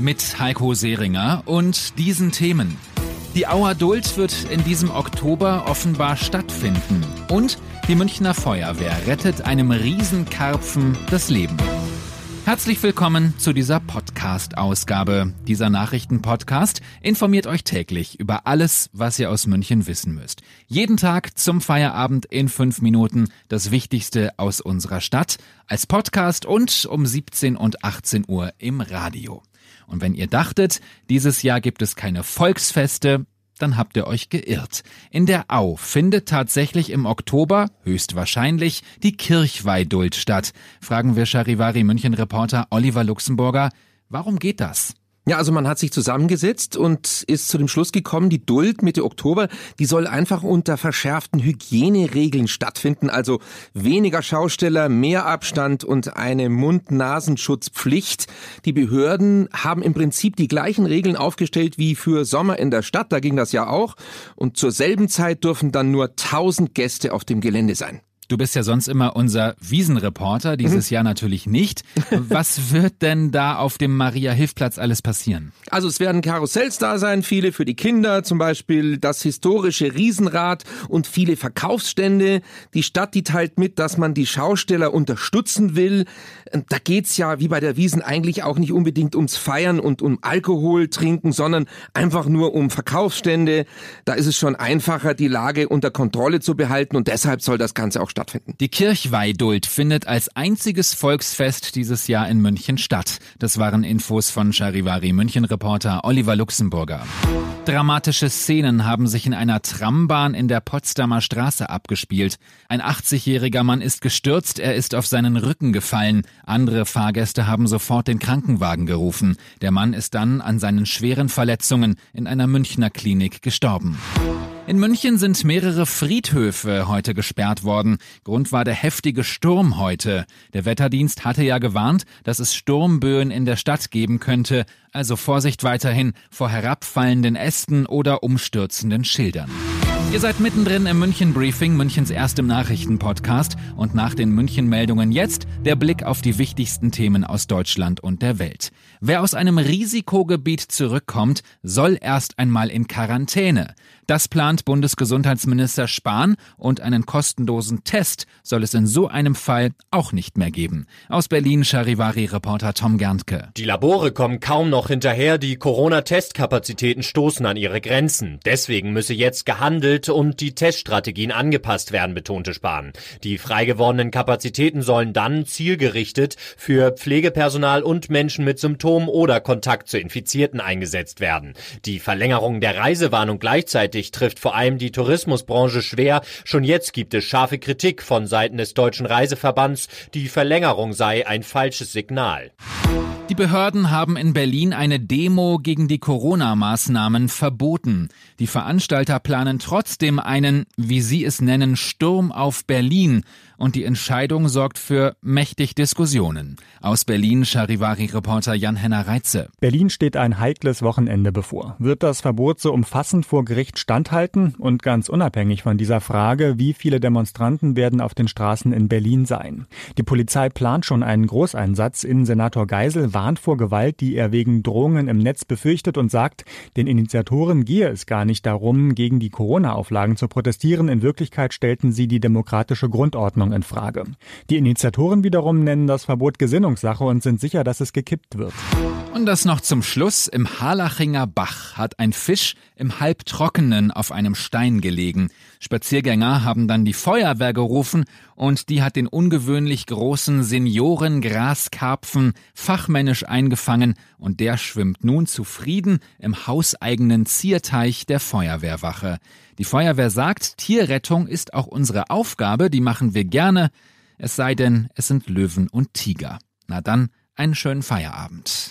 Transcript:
Mit Heiko Seringer und diesen Themen. Die Auer wird in diesem Oktober offenbar stattfinden. Und die Münchner Feuerwehr rettet einem Riesenkarpfen das Leben. Herzlich willkommen zu dieser Podcast-Ausgabe. Dieser Nachrichten-Podcast informiert euch täglich über alles, was ihr aus München wissen müsst. Jeden Tag zum Feierabend in fünf Minuten das Wichtigste aus unserer Stadt als Podcast und um 17 und 18 Uhr im Radio. Und wenn ihr dachtet, dieses Jahr gibt es keine Volksfeste, dann habt ihr euch geirrt. In der Au findet tatsächlich im Oktober, höchstwahrscheinlich, die Kirchweih-Duld statt. Fragen wir Charivari München-Reporter Oliver Luxemburger, warum geht das? Ja, also man hat sich zusammengesetzt und ist zu dem Schluss gekommen, die Duld Mitte Oktober, die soll einfach unter verschärften Hygieneregeln stattfinden, also weniger Schausteller, mehr Abstand und eine Mund-Nasenschutzpflicht. Die Behörden haben im Prinzip die gleichen Regeln aufgestellt wie für Sommer in der Stadt, da ging das ja auch. Und zur selben Zeit dürfen dann nur 1000 Gäste auf dem Gelände sein. Du bist ja sonst immer unser Wiesenreporter, dieses mhm. Jahr natürlich nicht. Was wird denn da auf dem Maria-Hilf-Platz alles passieren? Also es werden Karussells da sein, viele für die Kinder, zum Beispiel das historische Riesenrad und viele Verkaufsstände. Die Stadt, die teilt mit, dass man die Schausteller unterstützen will. Da geht's ja wie bei der Wiesen eigentlich auch nicht unbedingt ums Feiern und um Alkohol trinken, sondern einfach nur um Verkaufsstände. Da ist es schon einfacher, die Lage unter Kontrolle zu behalten und deshalb soll das Ganze auch stattfinden. Die Kirchweiduld findet als einziges Volksfest dieses Jahr in München statt. Das waren Infos von Charivari München-Reporter Oliver Luxemburger. Dramatische Szenen haben sich in einer Trambahn in der Potsdamer Straße abgespielt. Ein 80-jähriger Mann ist gestürzt, er ist auf seinen Rücken gefallen. Andere Fahrgäste haben sofort den Krankenwagen gerufen. Der Mann ist dann an seinen schweren Verletzungen in einer Münchner Klinik gestorben. In München sind mehrere Friedhöfe heute gesperrt worden. Grund war der heftige Sturm heute. Der Wetterdienst hatte ja gewarnt, dass es Sturmböen in der Stadt geben könnte, also Vorsicht weiterhin vor herabfallenden Ästen oder umstürzenden Schildern. Ihr seid mittendrin im München Briefing, Münchens erstem Nachrichtenpodcast und nach den München Meldungen jetzt der Blick auf die wichtigsten Themen aus Deutschland und der Welt. Wer aus einem Risikogebiet zurückkommt, soll erst einmal in Quarantäne. Das plant Bundesgesundheitsminister Spahn und einen kostenlosen Test soll es in so einem Fall auch nicht mehr geben. Aus Berlin Charivari-Reporter Tom Gerntke. Die Labore kommen kaum noch hinterher, die Corona-Testkapazitäten stoßen an ihre Grenzen. Deswegen müsse jetzt gehandelt und die Teststrategien angepasst werden, betonte Spahn. Die frei Kapazitäten sollen dann zielgerichtet für Pflegepersonal und Menschen mit Symptomen oder Kontakt zu Infizierten eingesetzt werden. Die Verlängerung der Reisewarnung Gleichzeitig trifft vor allem die Tourismusbranche schwer. Schon jetzt gibt es scharfe Kritik von Seiten des Deutschen Reiseverbands. Die Verlängerung sei ein falsches Signal. Die Behörden haben in Berlin eine Demo gegen die Corona-Maßnahmen verboten. Die Veranstalter planen trotzdem einen, wie sie es nennen, Sturm auf Berlin. Und die Entscheidung sorgt für mächtig Diskussionen. Aus Berlin Charivari-Reporter Jan-Henner Reitze. Berlin steht ein heikles Wochenende bevor. Wird das Verbot so umfassend vor Gericht standhalten? Und ganz unabhängig von dieser Frage, wie viele Demonstranten werden auf den Straßen in Berlin sein? Die Polizei plant schon einen Großeinsatz. Innensenator Geisel warnt vor Gewalt, die er wegen Drohungen im Netz befürchtet und sagt, den Initiatoren gehe es gar nicht darum, gegen die Corona-Auflagen zu protestieren. In Wirklichkeit stellten sie die demokratische Grundordnung in Frage. Die Initiatoren wiederum nennen das Verbot Gesinnungssache und sind sicher, dass es gekippt wird. Und das noch zum Schluss. Im Harlachinger Bach hat ein Fisch im Halbtrockenen auf einem Stein gelegen. Spaziergänger haben dann die Feuerwehr gerufen und die hat den ungewöhnlich großen Seniorengraskarpfen fachmännisch eingefangen und der schwimmt nun zufrieden im hauseigenen Zierteich der Feuerwehrwache. Die Feuerwehr sagt, Tierrettung ist auch unsere Aufgabe, die machen wir gerne, es sei denn, es sind Löwen und Tiger. Na dann, einen schönen Feierabend.